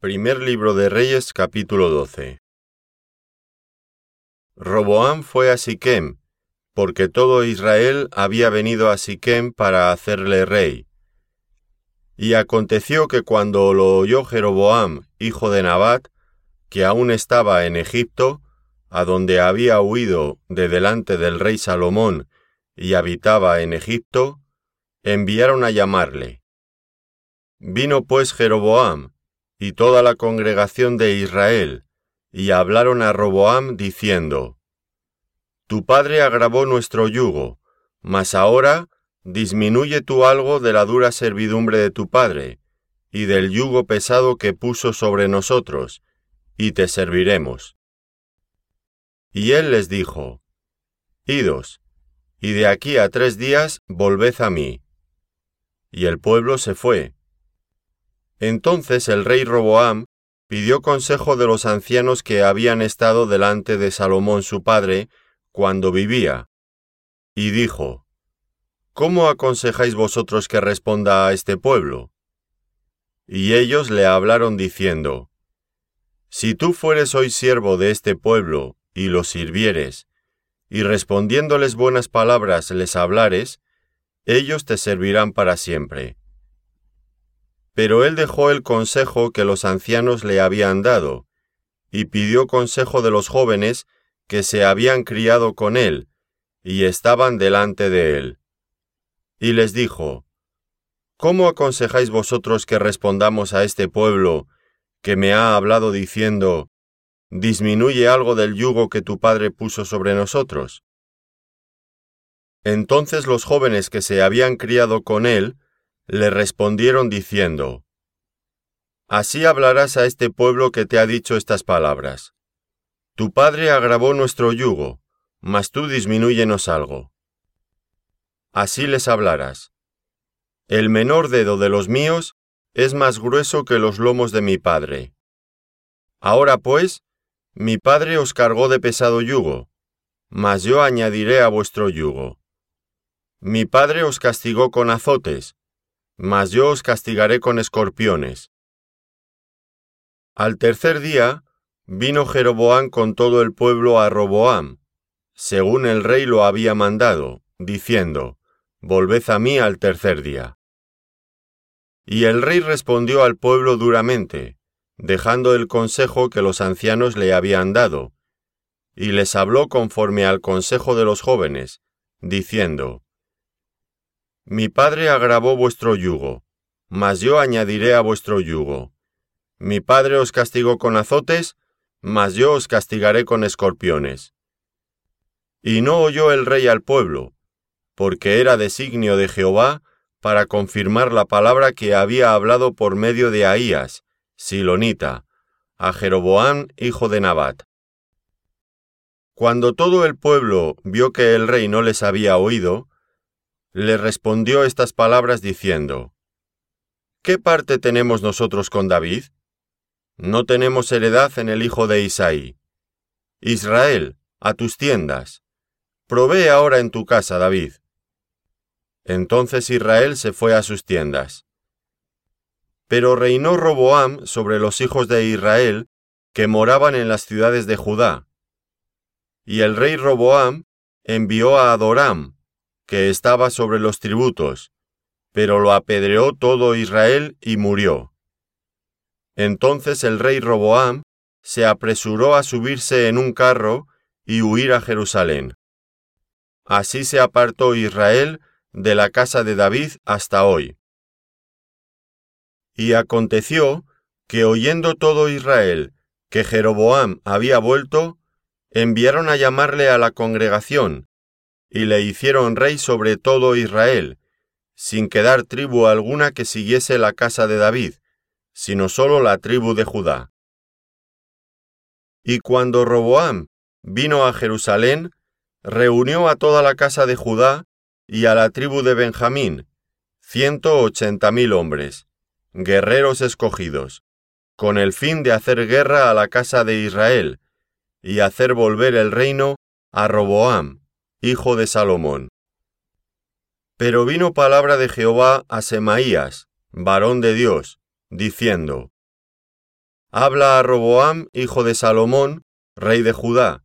Primer libro de Reyes capítulo 12 Roboam fue a Siquem, porque todo Israel había venido a Siquem para hacerle rey. Y aconteció que cuando lo oyó Jeroboam, hijo de Nabat, que aún estaba en Egipto, a donde había huido de delante del rey Salomón y habitaba en Egipto, enviaron a llamarle. Vino pues Jeroboam, y toda la congregación de Israel, y hablaron a Roboam diciendo, Tu padre agravó nuestro yugo, mas ahora disminuye tú algo de la dura servidumbre de tu padre, y del yugo pesado que puso sobre nosotros, y te serviremos. Y él les dijo, Idos, y de aquí a tres días volved a mí. Y el pueblo se fue, entonces el rey Roboam pidió consejo de los ancianos que habían estado delante de Salomón su padre cuando vivía, y dijo, ¿Cómo aconsejáis vosotros que responda a este pueblo? Y ellos le hablaron diciendo, Si tú fueres hoy siervo de este pueblo y los sirvieres, y respondiéndoles buenas palabras les hablares, ellos te servirán para siempre. Pero él dejó el consejo que los ancianos le habían dado, y pidió consejo de los jóvenes que se habían criado con él, y estaban delante de él. Y les dijo, ¿Cómo aconsejáis vosotros que respondamos a este pueblo que me ha hablado diciendo, disminuye algo del yugo que tu padre puso sobre nosotros? Entonces los jóvenes que se habían criado con él le respondieron diciendo, Así hablarás a este pueblo que te ha dicho estas palabras. Tu padre agravó nuestro yugo, mas tú disminúyenos algo. Así les hablarás. El menor dedo de los míos es más grueso que los lomos de mi padre. Ahora pues, mi padre os cargó de pesado yugo, mas yo añadiré a vuestro yugo. Mi padre os castigó con azotes, mas yo os castigaré con escorpiones. Al tercer día vino Jeroboam con todo el pueblo a Roboam, según el rey lo había mandado, diciendo, Volved a mí al tercer día. Y el rey respondió al pueblo duramente, dejando el consejo que los ancianos le habían dado, y les habló conforme al consejo de los jóvenes, diciendo, mi padre agravó vuestro yugo, mas yo añadiré a vuestro yugo. Mi padre os castigó con azotes, mas yo os castigaré con escorpiones. Y no oyó el rey al pueblo, porque era designio de Jehová para confirmar la palabra que había hablado por medio de Ahías, Silonita, a Jeroboam hijo de Nabat. Cuando todo el pueblo vio que el rey no les había oído, le respondió estas palabras diciendo, ¿Qué parte tenemos nosotros con David? No tenemos heredad en el hijo de Isaí. Israel, a tus tiendas. Provee ahora en tu casa, David. Entonces Israel se fue a sus tiendas. Pero reinó Roboam sobre los hijos de Israel que moraban en las ciudades de Judá. Y el rey Roboam envió a Adoram, que estaba sobre los tributos, pero lo apedreó todo Israel y murió. Entonces el rey Roboam se apresuró a subirse en un carro y huir a Jerusalén. Así se apartó Israel de la casa de David hasta hoy. Y aconteció que oyendo todo Israel que Jeroboam había vuelto, enviaron a llamarle a la congregación y le hicieron rey sobre todo Israel, sin quedar tribu alguna que siguiese la casa de David, sino sólo la tribu de Judá. Y cuando Roboam vino a Jerusalén, reunió a toda la casa de Judá y a la tribu de Benjamín, ciento ochenta mil hombres, guerreros escogidos, con el fin de hacer guerra a la casa de Israel, y hacer volver el reino a Roboam, hijo de Salomón. Pero vino palabra de Jehová a Semaías, varón de Dios, diciendo, habla a Roboam, hijo de Salomón, rey de Judá,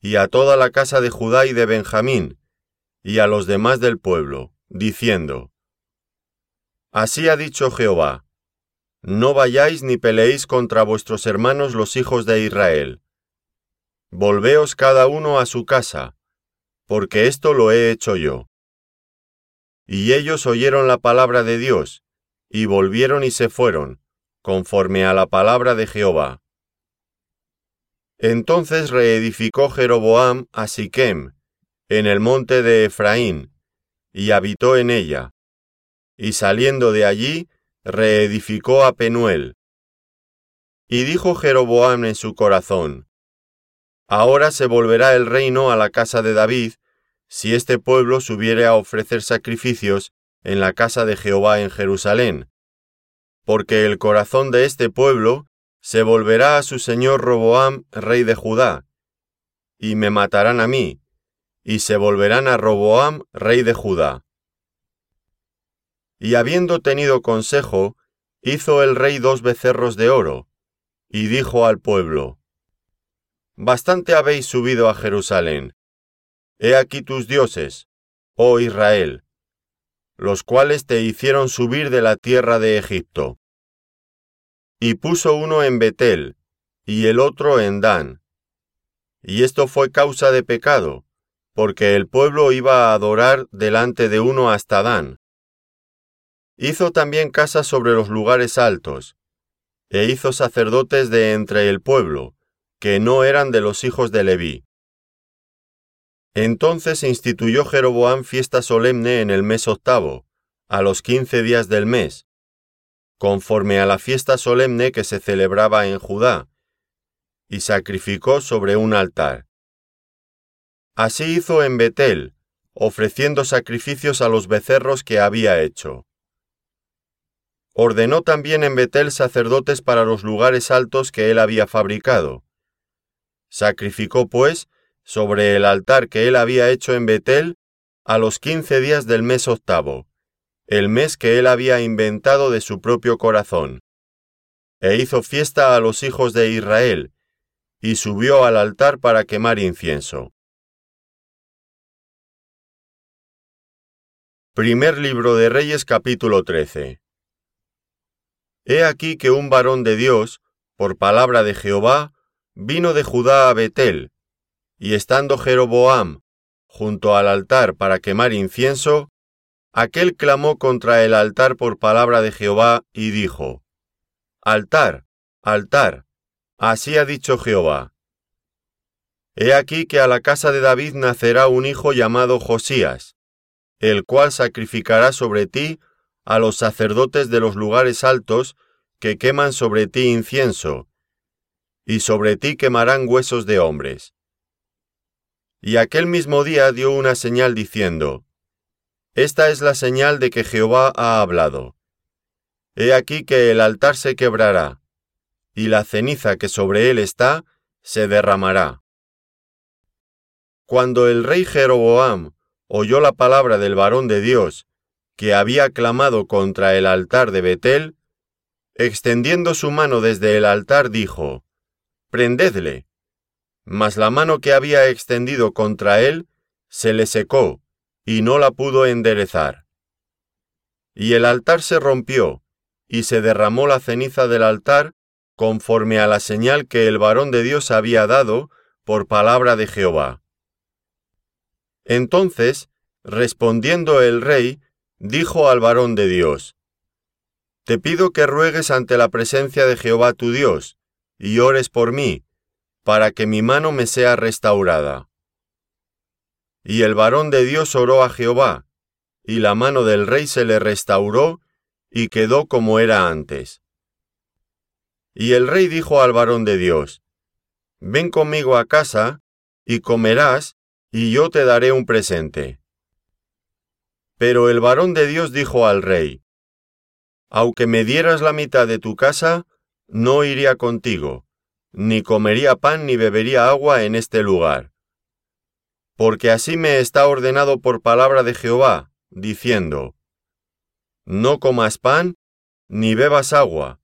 y a toda la casa de Judá y de Benjamín, y a los demás del pueblo, diciendo, Así ha dicho Jehová, no vayáis ni peleéis contra vuestros hermanos los hijos de Israel. Volveos cada uno a su casa, porque esto lo he hecho yo. Y ellos oyeron la palabra de Dios, y volvieron y se fueron, conforme a la palabra de Jehová. Entonces reedificó Jeroboam a Siquem, en el monte de Efraín, y habitó en ella. Y saliendo de allí, reedificó a Penuel. Y dijo Jeroboam en su corazón, Ahora se volverá el reino a la casa de David, si este pueblo subiere a ofrecer sacrificios en la casa de Jehová en Jerusalén, porque el corazón de este pueblo se volverá a su señor Roboam, rey de Judá, y me matarán a mí, y se volverán a Roboam, rey de Judá. Y habiendo tenido consejo, hizo el rey dos becerros de oro, y dijo al pueblo, Bastante habéis subido a Jerusalén. He aquí tus dioses, oh Israel, los cuales te hicieron subir de la tierra de Egipto. Y puso uno en Betel, y el otro en Dan. Y esto fue causa de pecado, porque el pueblo iba a adorar delante de uno hasta Dan. Hizo también casas sobre los lugares altos, e hizo sacerdotes de entre el pueblo, que no eran de los hijos de Leví. Entonces instituyó Jeroboam fiesta solemne en el mes octavo, a los quince días del mes, conforme a la fiesta solemne que se celebraba en Judá, y sacrificó sobre un altar. Así hizo en Betel, ofreciendo sacrificios a los becerros que había hecho. Ordenó también en Betel sacerdotes para los lugares altos que él había fabricado. Sacrificó, pues, sobre el altar que él había hecho en Betel, a los quince días del mes octavo, el mes que él había inventado de su propio corazón. E hizo fiesta a los hijos de Israel, y subió al altar para quemar incienso. Primer libro de Reyes capítulo 13 He aquí que un varón de Dios, por palabra de Jehová, vino de Judá a Betel, y estando Jeroboam junto al altar para quemar incienso, aquel clamó contra el altar por palabra de Jehová y dijo, Altar, altar, así ha dicho Jehová. He aquí que a la casa de David nacerá un hijo llamado Josías, el cual sacrificará sobre ti a los sacerdotes de los lugares altos que queman sobre ti incienso, y sobre ti quemarán huesos de hombres. Y aquel mismo día dio una señal diciendo, Esta es la señal de que Jehová ha hablado. He aquí que el altar se quebrará, y la ceniza que sobre él está se derramará. Cuando el rey Jeroboam oyó la palabra del varón de Dios, que había clamado contra el altar de Betel, extendiendo su mano desde el altar dijo, Prendedle mas la mano que había extendido contra él se le secó, y no la pudo enderezar. Y el altar se rompió, y se derramó la ceniza del altar conforme a la señal que el varón de Dios había dado por palabra de Jehová. Entonces, respondiendo el rey, dijo al varón de Dios, Te pido que ruegues ante la presencia de Jehová tu Dios, y ores por mí, para que mi mano me sea restaurada. Y el varón de Dios oró a Jehová, y la mano del rey se le restauró, y quedó como era antes. Y el rey dijo al varón de Dios, Ven conmigo a casa, y comerás, y yo te daré un presente. Pero el varón de Dios dijo al rey, Aunque me dieras la mitad de tu casa, no iría contigo, ni comería pan ni bebería agua en este lugar. Porque así me está ordenado por palabra de Jehová, diciendo, No comas pan, ni bebas agua,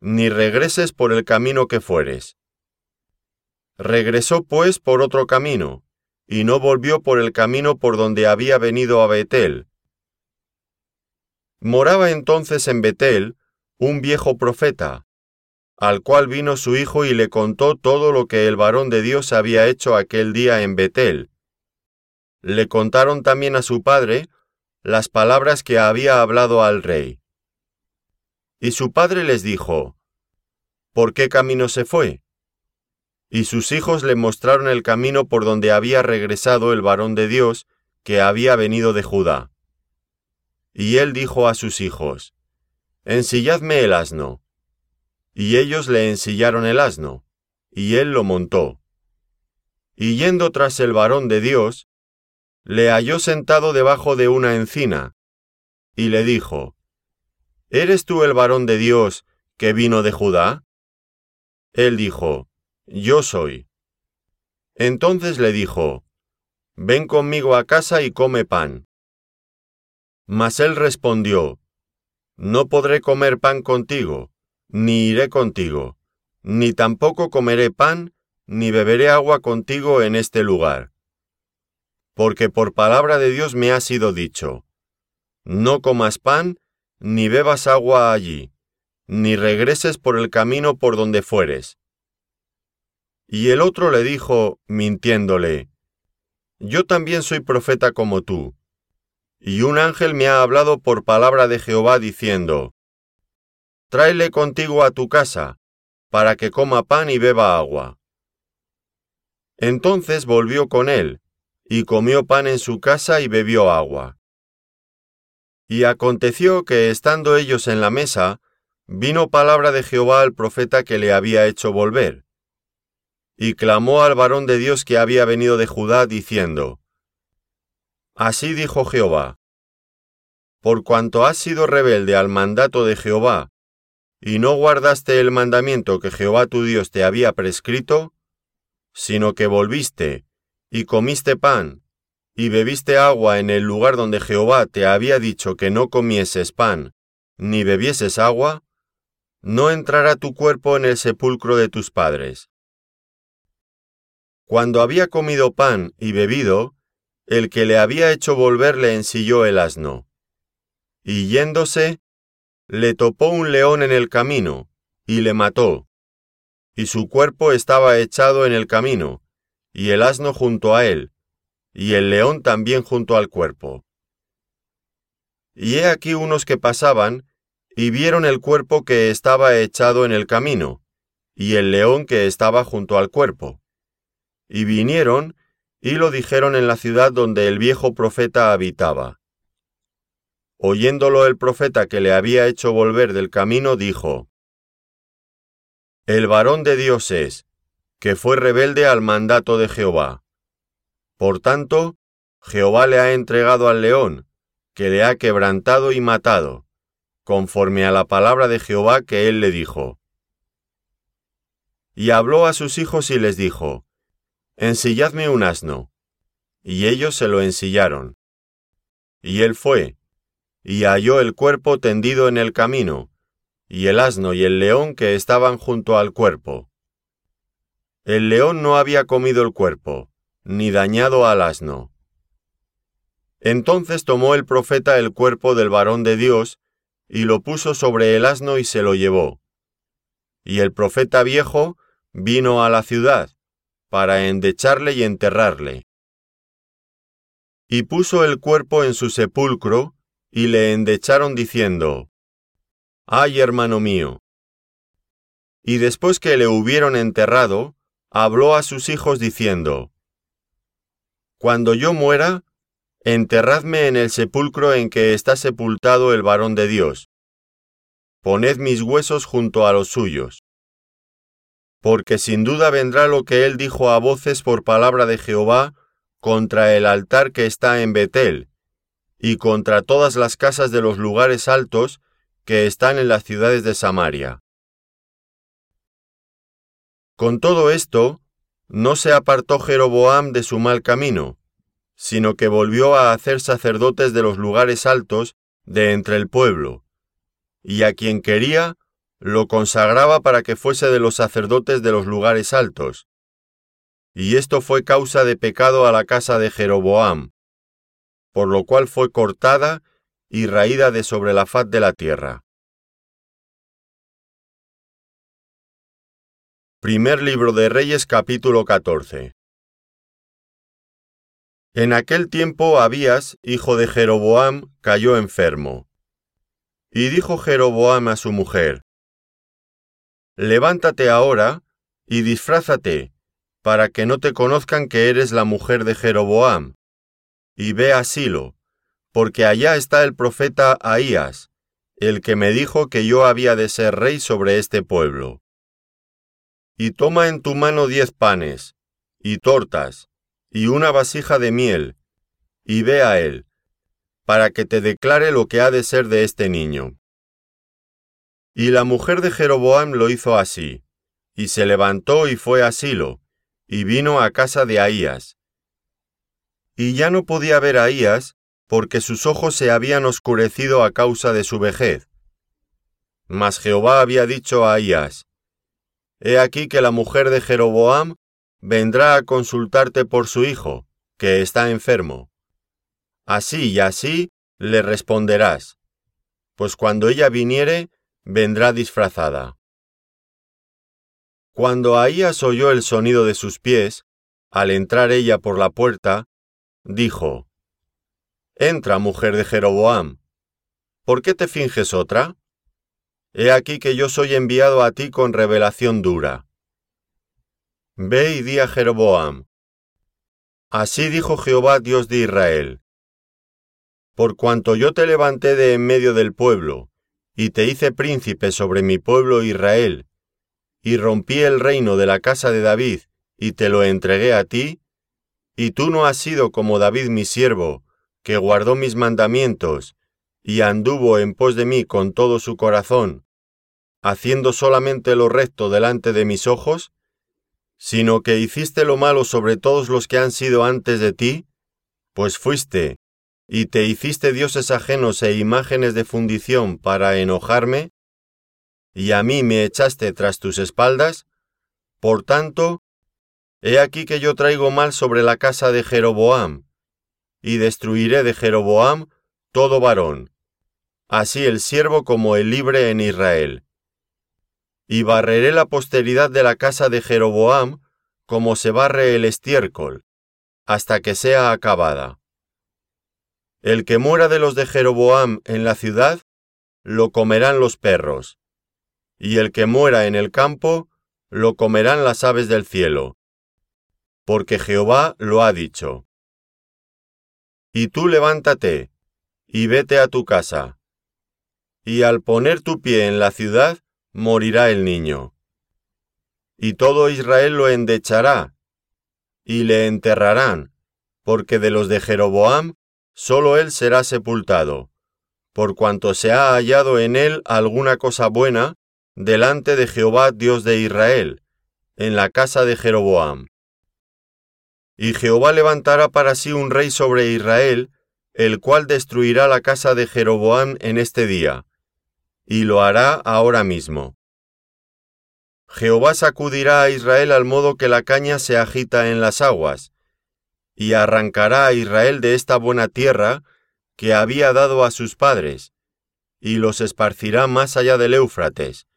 ni regreses por el camino que fueres. Regresó pues por otro camino, y no volvió por el camino por donde había venido a Betel. Moraba entonces en Betel un viejo profeta, al cual vino su hijo y le contó todo lo que el varón de Dios había hecho aquel día en Betel. Le contaron también a su padre las palabras que había hablado al rey. Y su padre les dijo, ¿Por qué camino se fue? Y sus hijos le mostraron el camino por donde había regresado el varón de Dios que había venido de Judá. Y él dijo a sus hijos, Ensilladme el asno. Y ellos le ensillaron el asno, y él lo montó. Y yendo tras el varón de Dios, le halló sentado debajo de una encina, y le dijo, ¿Eres tú el varón de Dios que vino de Judá? Él dijo, Yo soy. Entonces le dijo, Ven conmigo a casa y come pan. Mas él respondió, No podré comer pan contigo, ni iré contigo, ni tampoco comeré pan, ni beberé agua contigo en este lugar. Porque por palabra de Dios me ha sido dicho, No comas pan, ni bebas agua allí, ni regreses por el camino por donde fueres. Y el otro le dijo, mintiéndole, Yo también soy profeta como tú. Y un ángel me ha hablado por palabra de Jehová diciendo, Tráele contigo a tu casa, para que coma pan y beba agua. Entonces volvió con él, y comió pan en su casa y bebió agua. Y aconteció que estando ellos en la mesa, vino palabra de Jehová al profeta que le había hecho volver. Y clamó al varón de Dios que había venido de Judá, diciendo, Así dijo Jehová, Por cuanto has sido rebelde al mandato de Jehová, y no guardaste el mandamiento que Jehová tu Dios te había prescrito, sino que volviste, y comiste pan, y bebiste agua en el lugar donde Jehová te había dicho que no comieses pan, ni bebieses agua, no entrará tu cuerpo en el sepulcro de tus padres. Cuando había comido pan y bebido, el que le había hecho volver le ensilló el asno. Y yéndose, le topó un león en el camino, y le mató. Y su cuerpo estaba echado en el camino, y el asno junto a él, y el león también junto al cuerpo. Y he aquí unos que pasaban, y vieron el cuerpo que estaba echado en el camino, y el león que estaba junto al cuerpo. Y vinieron, y lo dijeron en la ciudad donde el viejo profeta habitaba. Oyéndolo el profeta que le había hecho volver del camino, dijo, El varón de Dios es, que fue rebelde al mandato de Jehová. Por tanto, Jehová le ha entregado al león, que le ha quebrantado y matado, conforme a la palabra de Jehová que él le dijo. Y habló a sus hijos y les dijo, Ensilladme un asno. Y ellos se lo ensillaron. Y él fue, y halló el cuerpo tendido en el camino, y el asno y el león que estaban junto al cuerpo. El león no había comido el cuerpo, ni dañado al asno. Entonces tomó el profeta el cuerpo del varón de Dios, y lo puso sobre el asno y se lo llevó. Y el profeta viejo vino a la ciudad, para endecharle y enterrarle. Y puso el cuerpo en su sepulcro, y le endecharon diciendo, Ay, hermano mío. Y después que le hubieron enterrado, habló a sus hijos diciendo, Cuando yo muera, enterradme en el sepulcro en que está sepultado el varón de Dios. Poned mis huesos junto a los suyos porque sin duda vendrá lo que él dijo a voces por palabra de Jehová contra el altar que está en Betel, y contra todas las casas de los lugares altos que están en las ciudades de Samaria. Con todo esto, no se apartó Jeroboam de su mal camino, sino que volvió a hacer sacerdotes de los lugares altos de entre el pueblo, y a quien quería lo consagraba para que fuese de los sacerdotes de los lugares altos. Y esto fue causa de pecado a la casa de Jeroboam, por lo cual fue cortada y raída de sobre la faz de la tierra. Primer libro de Reyes capítulo 14 En aquel tiempo Abías, hijo de Jeroboam, cayó enfermo. Y dijo Jeroboam a su mujer, Levántate ahora y disfrázate, para que no te conozcan que eres la mujer de Jeroboam, y ve a Silo, porque allá está el profeta Ahías, el que me dijo que yo había de ser rey sobre este pueblo y toma en tu mano diez panes, y tortas, y una vasija de miel, y ve a él, para que te declare lo que ha de ser de este niño. Y la mujer de Jeroboam lo hizo así, y se levantó y fue a Silo, y vino a casa de Ahías. Y ya no podía ver a porque sus ojos se habían oscurecido a causa de su vejez. Mas Jehová había dicho a Ahías, He aquí que la mujer de Jeroboam vendrá a consultarte por su hijo, que está enfermo. Así y así le responderás, pues cuando ella viniere, vendrá disfrazada. Cuando Ahías oyó el sonido de sus pies, al entrar ella por la puerta, dijo, Entra, mujer de Jeroboam. ¿Por qué te finges otra? He aquí que yo soy enviado a ti con revelación dura. Ve y di a Jeroboam. Así dijo Jehová Dios de Israel. Por cuanto yo te levanté de en medio del pueblo, y te hice príncipe sobre mi pueblo Israel, y rompí el reino de la casa de David, y te lo entregué a ti, y tú no has sido como David mi siervo, que guardó mis mandamientos, y anduvo en pos de mí con todo su corazón, haciendo solamente lo recto delante de mis ojos, sino que hiciste lo malo sobre todos los que han sido antes de ti, pues fuiste, y te hiciste dioses ajenos e imágenes de fundición para enojarme, y a mí me echaste tras tus espaldas, por tanto, he aquí que yo traigo mal sobre la casa de Jeroboam, y destruiré de Jeroboam todo varón, así el siervo como el libre en Israel. Y barreré la posteridad de la casa de Jeroboam como se barre el estiércol, hasta que sea acabada. El que muera de los de Jeroboam en la ciudad, lo comerán los perros, y el que muera en el campo, lo comerán las aves del cielo, porque Jehová lo ha dicho. Y tú levántate, y vete a tu casa. Y al poner tu pie en la ciudad, morirá el niño. Y todo Israel lo endechará, y le enterrarán, porque de los de Jeroboam sólo él será sepultado, por cuanto se ha hallado en él alguna cosa buena delante de Jehová Dios de Israel, en la casa de Jeroboam. Y Jehová levantará para sí un rey sobre Israel, el cual destruirá la casa de Jeroboam en este día, y lo hará ahora mismo. Jehová sacudirá a Israel al modo que la caña se agita en las aguas, y arrancará a Israel de esta buena tierra que había dado a sus padres, y los esparcirá más allá del Éufrates,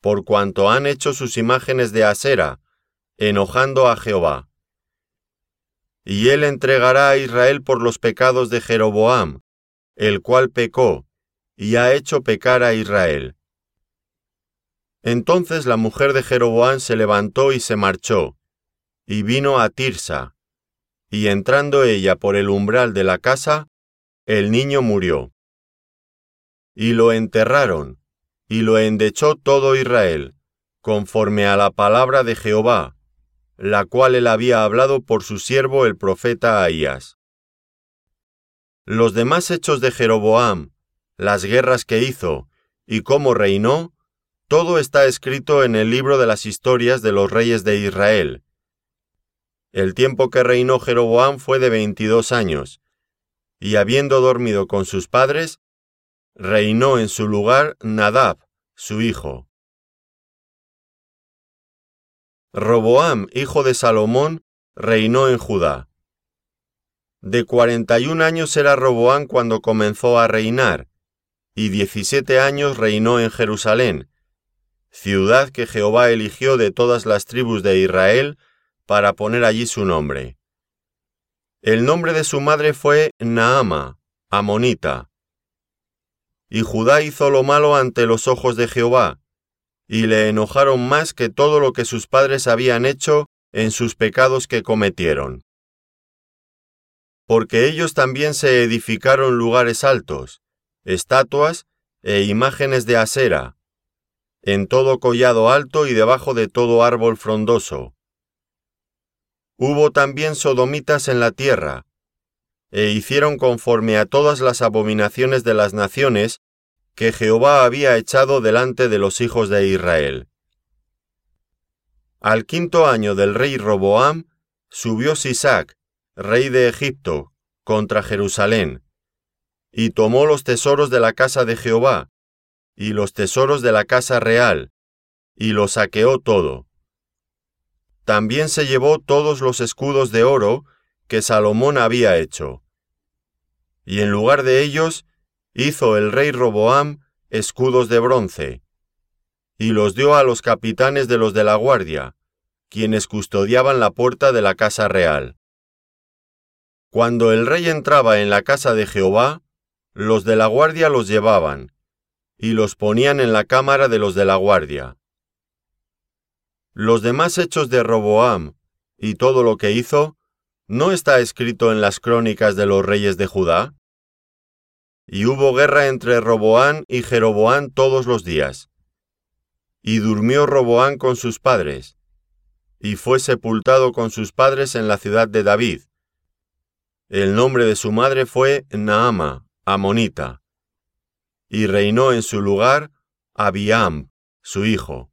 por cuanto han hecho sus imágenes de acera, enojando a Jehová y él entregará a Israel por los pecados de Jeroboam, el cual pecó, y ha hecho pecar a Israel. Entonces la mujer de Jeroboam se levantó y se marchó, y vino a Tirsa, y entrando ella por el umbral de la casa, el niño murió. Y lo enterraron, y lo endechó todo Israel, conforme a la palabra de Jehová, la cual él había hablado por su siervo el profeta Ahías. Los demás hechos de Jeroboam, las guerras que hizo y cómo reinó, todo está escrito en el libro de las historias de los reyes de Israel. El tiempo que reinó Jeroboam fue de veintidós años, y habiendo dormido con sus padres, reinó en su lugar Nadab, su hijo. Roboam, hijo de Salomón, reinó en Judá. De cuarenta y un años era Roboam cuando comenzó a reinar, y diecisiete años reinó en Jerusalén, ciudad que Jehová eligió de todas las tribus de Israel para poner allí su nombre. El nombre de su madre fue Naama, amonita. Y Judá hizo lo malo ante los ojos de Jehová, y le enojaron más que todo lo que sus padres habían hecho en sus pecados que cometieron porque ellos también se edificaron lugares altos, estatuas e imágenes de acera, en todo collado alto y debajo de todo árbol frondoso. Hubo también sodomitas en la tierra, e hicieron conforme a todas las abominaciones de las naciones que Jehová había echado delante de los hijos de Israel. Al quinto año del rey Roboam, subió Sisac, rey de Egipto, contra Jerusalén, y tomó los tesoros de la casa de Jehová, y los tesoros de la casa real, y lo saqueó todo. También se llevó todos los escudos de oro que Salomón había hecho. Y en lugar de ellos, hizo el rey Roboam escudos de bronce, y los dio a los capitanes de los de la guardia, quienes custodiaban la puerta de la casa real. Cuando el rey entraba en la casa de Jehová, los de la guardia los llevaban, y los ponían en la cámara de los de la guardia. Los demás hechos de Roboam y todo lo que hizo, ¿no está escrito en las crónicas de los reyes de Judá? Y hubo guerra entre Roboán y Jeroboán todos los días. Y durmió Roboán con sus padres, y fue sepultado con sus padres en la ciudad de David, el nombre de su madre fue Naama, amonita, y reinó en su lugar Abiam, su hijo.